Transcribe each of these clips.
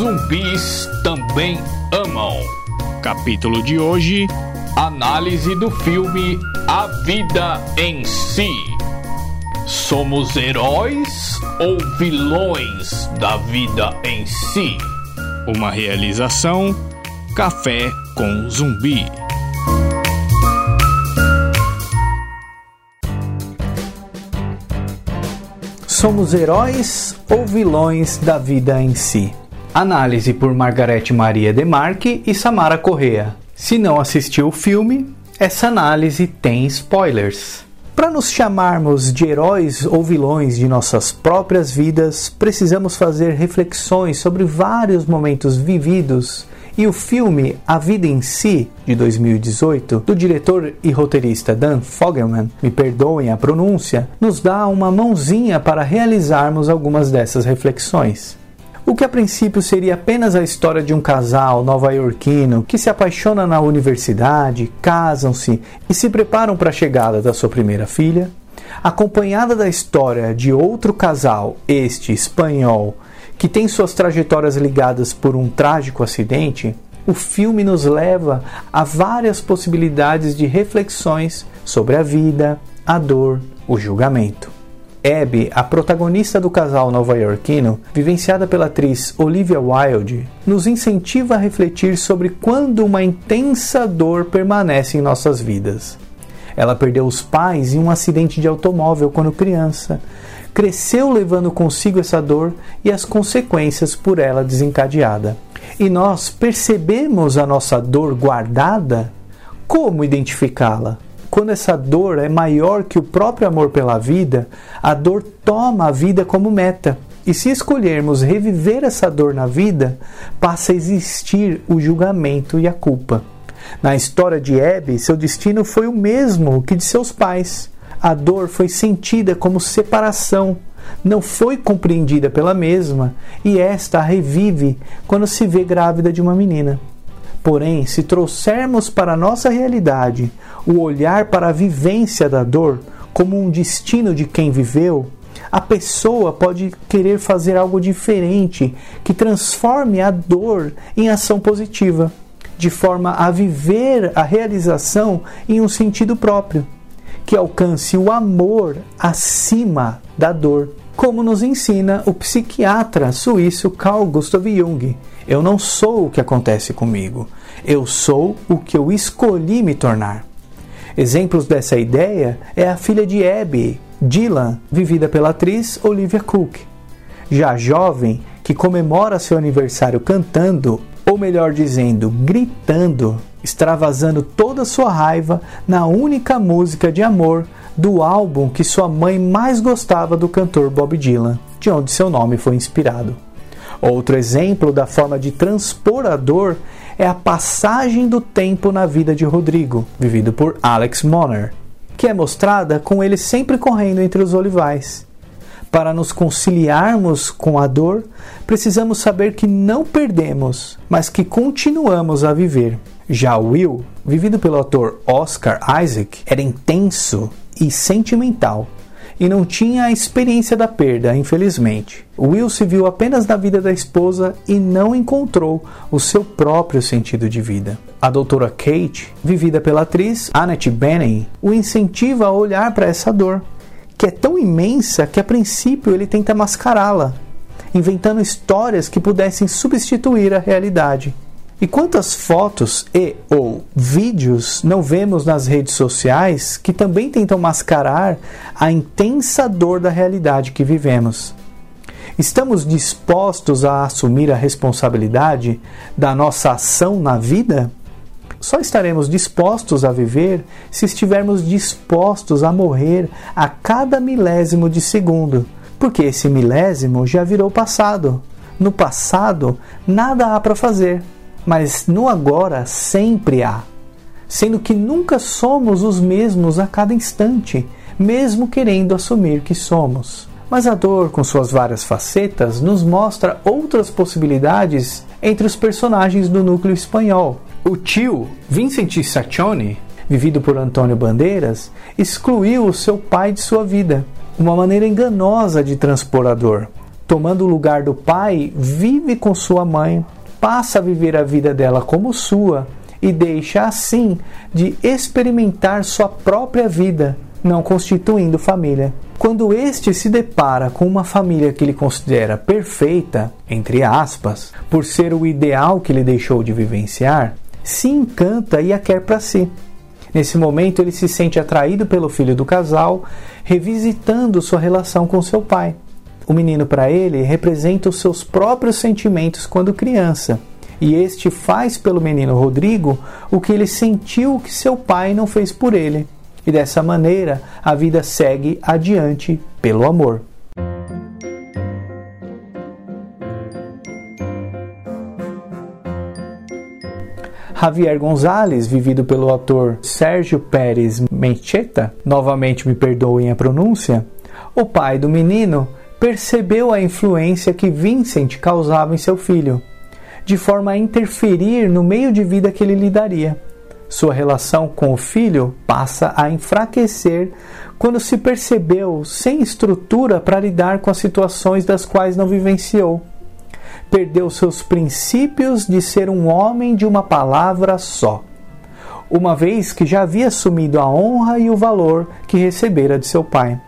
zumbis também amam. Capítulo de hoje: Análise do filme A Vida em Si. Somos heróis ou vilões da vida em si? Uma realização: Café com Zumbi. Somos heróis ou vilões da vida em si? Análise por Margarete Maria Demarque e Samara Correa. Se não assistiu o filme, essa análise tem spoilers. Para nos chamarmos de heróis ou vilões de nossas próprias vidas, precisamos fazer reflexões sobre vários momentos vividos e o filme A Vida em Si, de 2018, do diretor e roteirista Dan Fogelman, me perdoem a pronúncia, nos dá uma mãozinha para realizarmos algumas dessas reflexões. O que a princípio seria apenas a história de um casal nova-iorquino que se apaixona na universidade, casam-se e se preparam para a chegada da sua primeira filha, acompanhada da história de outro casal, este espanhol, que tem suas trajetórias ligadas por um trágico acidente, o filme nos leva a várias possibilidades de reflexões sobre a vida, a dor, o julgamento. Abby, a protagonista do casal nova-iorquino, vivenciada pela atriz Olivia Wilde, nos incentiva a refletir sobre quando uma intensa dor permanece em nossas vidas. Ela perdeu os pais em um acidente de automóvel quando criança, cresceu levando consigo essa dor e as consequências por ela desencadeada. E nós percebemos a nossa dor guardada? Como identificá-la? Quando essa dor é maior que o próprio amor pela vida, a dor toma a vida como meta. E se escolhermos reviver essa dor na vida, passa a existir o julgamento e a culpa. Na história de Abby, seu destino foi o mesmo que de seus pais a dor foi sentida como separação, não foi compreendida pela mesma, e esta a revive quando se vê grávida de uma menina. Porém, se trouxermos para a nossa realidade o olhar para a vivência da dor como um destino de quem viveu, a pessoa pode querer fazer algo diferente que transforme a dor em ação positiva, de forma a viver a realização em um sentido próprio que alcance o amor acima da dor, como nos ensina o psiquiatra suíço Carl Gustav Jung. Eu não sou o que acontece comigo, eu sou o que eu escolhi me tornar. Exemplos dessa ideia é a filha de Abby, Dylan, vivida pela atriz Olivia Cook. Já jovem, que comemora seu aniversário cantando, ou melhor dizendo, gritando extravasando toda sua raiva na única música de amor do álbum que sua mãe mais gostava do cantor Bob Dylan, de onde seu nome foi inspirado. Outro exemplo da forma de transpor a dor é a passagem do tempo na vida de Rodrigo, vivido por Alex Moner, que é mostrada com ele sempre correndo entre os olivais. Para nos conciliarmos com a dor, precisamos saber que não perdemos, mas que continuamos a viver. Já Will, vivido pelo ator Oscar Isaac, era intenso e sentimental e não tinha a experiência da perda, infelizmente. Will se viu apenas na vida da esposa e não encontrou o seu próprio sentido de vida. A doutora Kate, vivida pela atriz Annette Bening, o incentiva a olhar para essa dor, que é tão imensa que a princípio ele tenta mascará-la, inventando histórias que pudessem substituir a realidade. E quantas fotos e ou vídeos não vemos nas redes sociais que também tentam mascarar a intensa dor da realidade que vivemos? Estamos dispostos a assumir a responsabilidade da nossa ação na vida? Só estaremos dispostos a viver se estivermos dispostos a morrer a cada milésimo de segundo, porque esse milésimo já virou passado. No passado, nada há para fazer mas no agora sempre há, sendo que nunca somos os mesmos a cada instante, mesmo querendo assumir que somos. Mas a dor, com suas várias facetas, nos mostra outras possibilidades entre os personagens do núcleo espanhol. O tio Vincent Saccioni, vivido por Antônio Bandeiras, excluiu o seu pai de sua vida, uma maneira enganosa de transpor a dor tomando o lugar do pai, vive com sua mãe, passa a viver a vida dela como sua e deixa assim de experimentar sua própria vida, não constituindo família. Quando este se depara com uma família que ele considera perfeita, entre aspas, por ser o ideal que ele deixou de vivenciar, se encanta e a quer para si. Nesse momento, ele se sente atraído pelo filho do casal, revisitando sua relação com seu pai. O menino, para ele, representa os seus próprios sentimentos quando criança, e este faz pelo menino Rodrigo o que ele sentiu que seu pai não fez por ele. E dessa maneira, a vida segue adiante pelo amor. Javier Gonzalez, vivido pelo ator Sérgio Pérez Mencheta, novamente me perdoem a pronúncia, o pai do menino percebeu a influência que Vincent causava em seu filho, de forma a interferir no meio de vida que ele lhe daria. Sua relação com o filho passa a enfraquecer quando se percebeu sem estrutura para lidar com as situações das quais não vivenciou. Perdeu seus princípios de ser um homem de uma palavra só, uma vez que já havia assumido a honra e o valor que recebera de seu pai.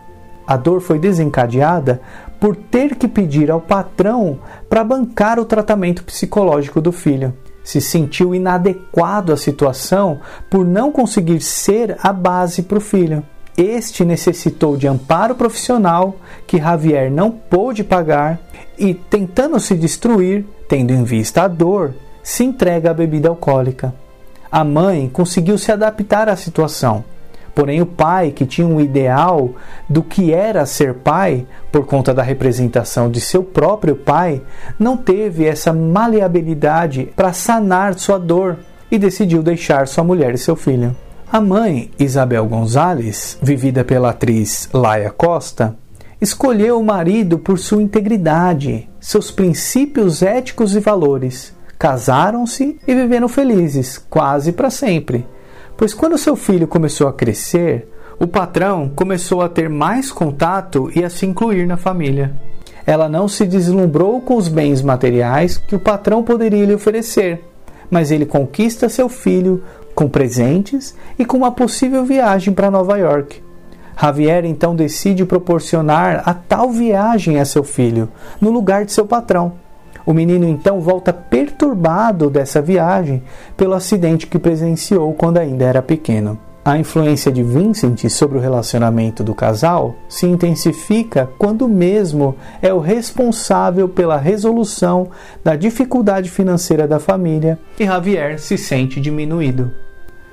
A dor foi desencadeada por ter que pedir ao patrão para bancar o tratamento psicológico do filho se sentiu inadequado à situação por não conseguir ser a base para o filho. Este necessitou de amparo profissional que Javier não pôde pagar e, tentando se destruir, tendo em vista a dor, se entrega à bebida alcoólica. A mãe conseguiu se adaptar à situação, Porém, o pai, que tinha um ideal do que era ser pai, por conta da representação de seu próprio pai, não teve essa maleabilidade para sanar sua dor e decidiu deixar sua mulher e seu filho. A mãe, Isabel Gonzalez, vivida pela atriz Laia Costa, escolheu o marido por sua integridade, seus princípios éticos e valores. Casaram-se e viveram felizes, quase para sempre Pois quando seu filho começou a crescer, o patrão começou a ter mais contato e a se incluir na família. Ela não se deslumbrou com os bens materiais que o patrão poderia lhe oferecer, mas ele conquista seu filho com presentes e com uma possível viagem para Nova York. Javier então decide proporcionar a tal viagem a seu filho, no lugar de seu patrão. O menino então volta perturbado dessa viagem pelo acidente que presenciou quando ainda era pequeno. A influência de Vincent sobre o relacionamento do casal se intensifica quando mesmo é o responsável pela resolução da dificuldade financeira da família e Javier se sente diminuído,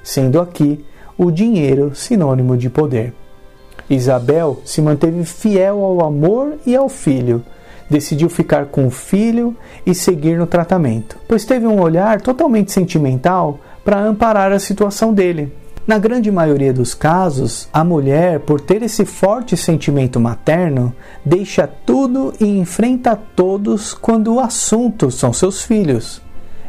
sendo aqui o dinheiro sinônimo de poder. Isabel se manteve fiel ao amor e ao filho, decidiu ficar com o filho e seguir no tratamento, pois teve um olhar totalmente sentimental para amparar a situação dele. Na grande maioria dos casos, a mulher, por ter esse forte sentimento materno, deixa tudo e enfrenta todos quando o assunto são seus filhos.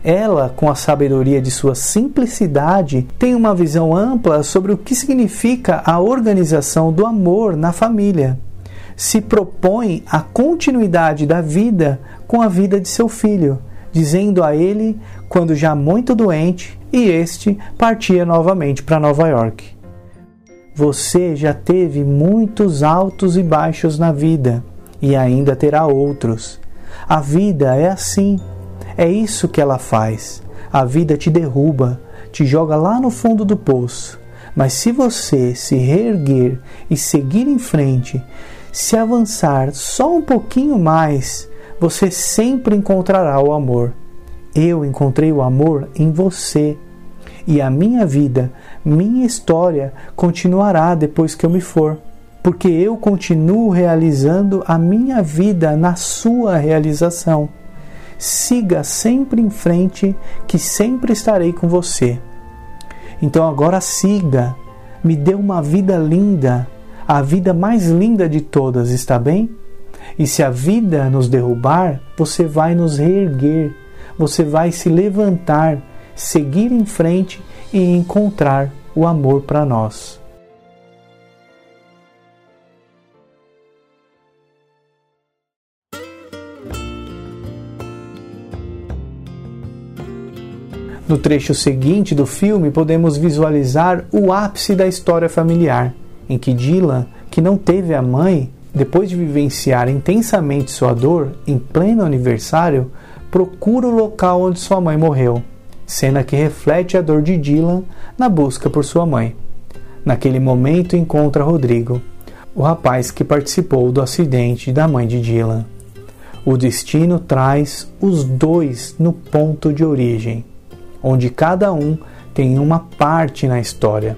Ela, com a sabedoria de sua simplicidade, tem uma visão ampla sobre o que significa a organização do amor na família se propõe a continuidade da vida com a vida de seu filho, dizendo a ele, quando já muito doente, e este partia novamente para Nova York. Você já teve muitos altos e baixos na vida e ainda terá outros. A vida é assim. É isso que ela faz. A vida te derruba, te joga lá no fundo do poço. Mas se você se reerguer e seguir em frente, se avançar só um pouquinho mais, você sempre encontrará o amor. Eu encontrei o amor em você. E a minha vida, minha história continuará depois que eu me for, porque eu continuo realizando a minha vida na sua realização. Siga sempre em frente, que sempre estarei com você. Então agora siga, me dê uma vida linda a vida mais linda de todas, está bem? E se a vida nos derrubar, você vai nos reerguer, você vai se levantar, seguir em frente e encontrar o amor para nós. No trecho seguinte do filme, podemos visualizar o ápice da história familiar em que Dylan, que não teve a mãe, depois de vivenciar intensamente sua dor em pleno aniversário, procura o local onde sua mãe morreu, cena que reflete a dor de Dylan na busca por sua mãe. Naquele momento encontra Rodrigo, o rapaz que participou do acidente da mãe de Dylan. O destino traz os dois no ponto de origem, onde cada um tem uma parte na história.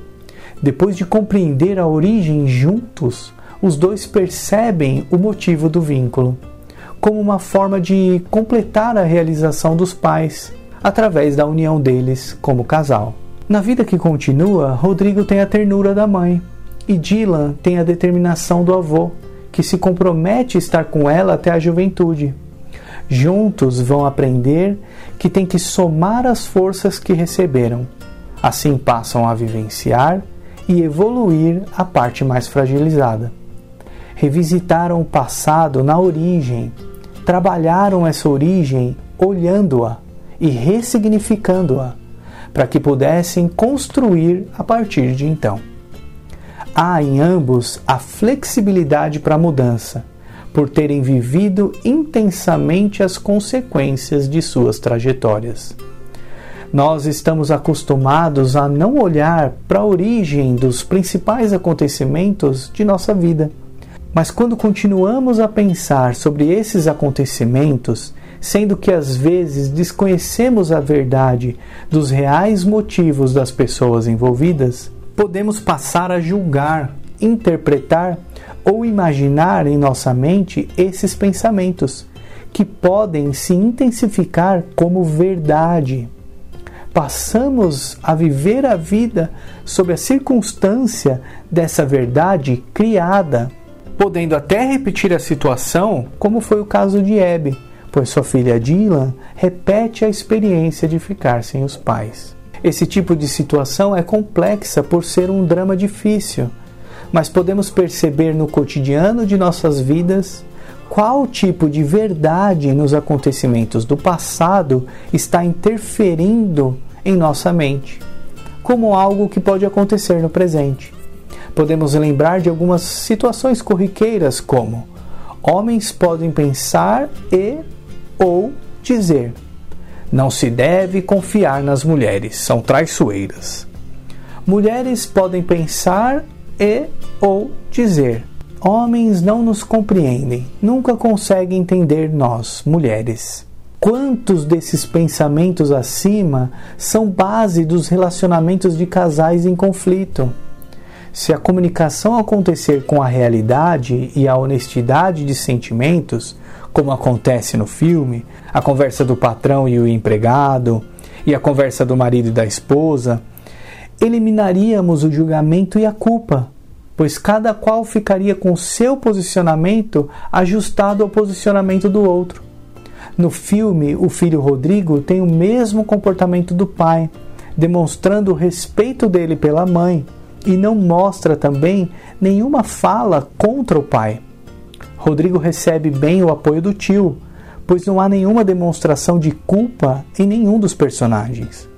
Depois de compreender a origem juntos, os dois percebem o motivo do vínculo, como uma forma de completar a realização dos pais através da união deles como casal. Na vida que continua, Rodrigo tem a ternura da mãe e Dylan tem a determinação do avô, que se compromete a estar com ela até a juventude. Juntos vão aprender que tem que somar as forças que receberam. Assim passam a vivenciar e evoluir a parte mais fragilizada revisitaram o passado na origem, trabalharam essa origem olhando-a e ressignificando-a, para que pudessem construir a partir de então. Há em ambos a flexibilidade para a mudança, por terem vivido intensamente as consequências de suas trajetórias. Nós estamos acostumados a não olhar para a origem dos principais acontecimentos de nossa vida mas quando continuamos a pensar sobre esses acontecimentos, sendo que às vezes desconhecemos a verdade dos reais motivos das pessoas envolvidas, podemos passar a julgar, interpretar ou imaginar em nossa mente esses pensamentos, que podem se intensificar como verdade. Passamos a viver a vida sob a circunstância dessa verdade criada podendo até repetir a situação, como foi o caso de Abby, pois sua filha Dylan repete a experiência de ficar sem os pais. Esse tipo de situação é complexa por ser um drama difícil, mas podemos perceber no cotidiano de nossas vidas qual tipo de verdade nos acontecimentos do passado está interferindo em nossa mente, como algo que pode acontecer no presente. Podemos lembrar de algumas situações corriqueiras, como homens podem pensar e ou dizer: não se deve confiar nas mulheres, são traiçoeiras. Mulheres podem pensar e ou dizer: homens não nos compreendem, nunca conseguem entender nós, mulheres. Quantos desses pensamentos acima são base dos relacionamentos de casais em conflito? Se a comunicação acontecer com a realidade e a honestidade de sentimentos, como acontece no filme, a conversa do patrão e o empregado, e a conversa do marido e da esposa, eliminaríamos o julgamento e a culpa, pois cada qual ficaria com seu posicionamento ajustado ao posicionamento do outro. No filme, o filho Rodrigo tem o mesmo comportamento do pai, demonstrando o respeito dele pela mãe e não mostra também nenhuma fala contra o pai. Rodrigo recebe bem o apoio do tio, pois não há nenhuma demonstração de culpa em nenhum dos personagens.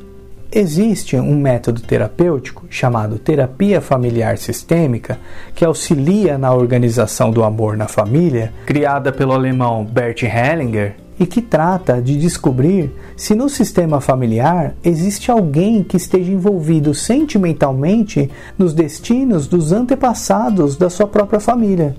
Existe um método terapêutico chamado terapia familiar sistêmica que auxilia na organização do amor na família, criada pelo alemão Bert Hellinger, e que trata de descobrir se no sistema familiar existe alguém que esteja envolvido sentimentalmente nos destinos dos antepassados da sua própria família.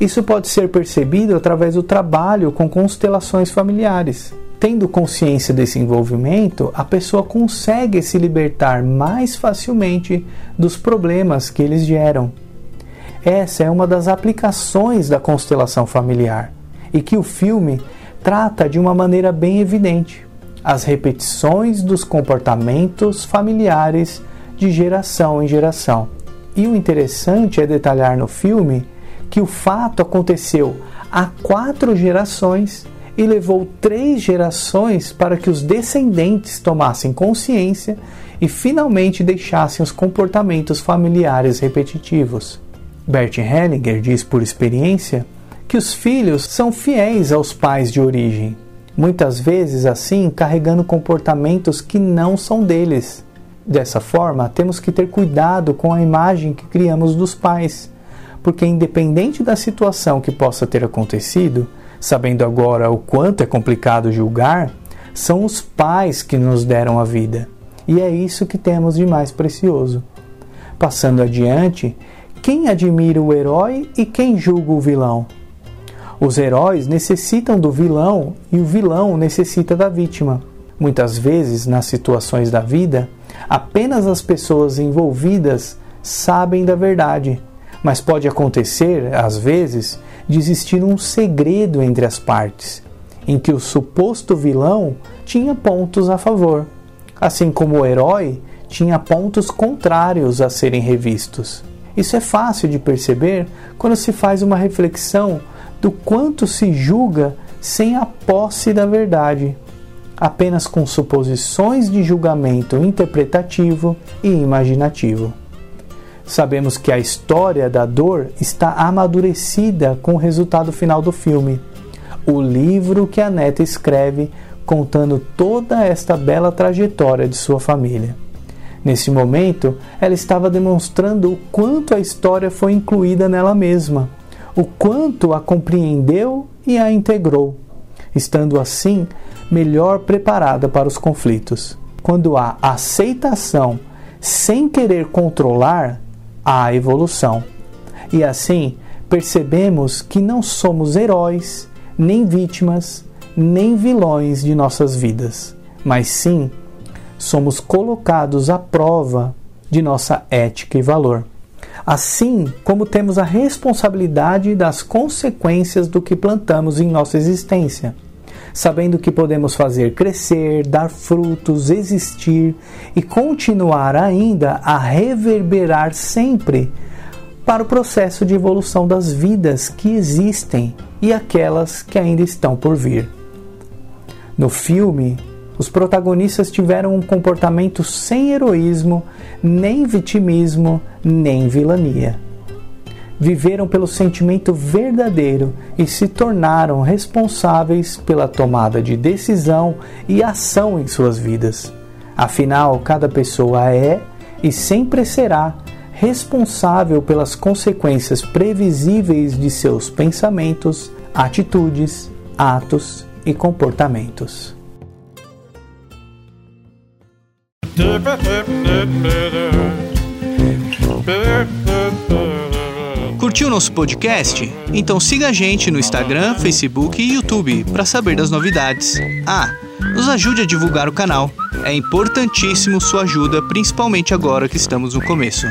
Isso pode ser percebido através do trabalho com constelações familiares. Tendo consciência desse envolvimento, a pessoa consegue se libertar mais facilmente dos problemas que eles geram. Essa é uma das aplicações da constelação familiar e que o filme trata de uma maneira bem evidente as repetições dos comportamentos familiares de geração em geração. E o interessante é detalhar no filme que o fato aconteceu há quatro gerações e levou três gerações para que os descendentes tomassem consciência e finalmente deixassem os comportamentos familiares repetitivos. Bert Hellinger diz por experiência que os filhos são fiéis aos pais de origem. muitas vezes assim carregando comportamentos que não são deles. Dessa forma, temos que ter cuidado com a imagem que criamos dos pais, porque independente da situação que possa ter acontecido, sabendo agora o quanto é complicado julgar, são os pais que nos deram a vida. E é isso que temos de mais precioso. Passando adiante, quem admira o herói e quem julga o vilão? Os heróis necessitam do vilão e o vilão necessita da vítima. Muitas vezes, nas situações da vida, apenas as pessoas envolvidas sabem da verdade, mas pode acontecer, às vezes, de existir um segredo entre as partes, em que o suposto vilão tinha pontos a favor, assim como o herói tinha pontos contrários a serem revistos. Isso é fácil de perceber quando se faz uma reflexão do quanto se julga sem a posse da verdade, apenas com suposições de julgamento interpretativo e imaginativo. Sabemos que a história da dor está amadurecida com o resultado final do filme, o livro que a neta escreve contando toda esta bela trajetória de sua família. Nesse momento, ela estava demonstrando o quanto a história foi incluída nela mesma, o quanto a compreendeu e a integrou, estando assim melhor preparada para os conflitos. Quando há aceitação sem querer controlar, há evolução. E assim, percebemos que não somos heróis, nem vítimas, nem vilões de nossas vidas, mas sim somos colocados à prova de nossa ética e valor. Assim como temos a responsabilidade das consequências do que plantamos em nossa existência, sabendo que podemos fazer crescer, dar frutos, existir e continuar ainda a reverberar sempre para o processo de evolução das vidas que existem e aquelas que ainda estão por vir. No filme, os protagonistas tiveram um comportamento sem heroísmo, nem vitimismo, nem vilania. Viveram pelo sentimento verdadeiro e se tornaram responsáveis pela tomada de decisão e ação em suas vidas. Afinal, cada pessoa é e sempre será responsável pelas consequências previsíveis de seus pensamentos, atitudes, atos e comportamentos. Curtiu nosso podcast? Então siga a gente no Instagram, Facebook e YouTube para saber das novidades. Ah, nos ajude a divulgar o canal. É importantíssimo sua ajuda, principalmente agora que estamos no começo.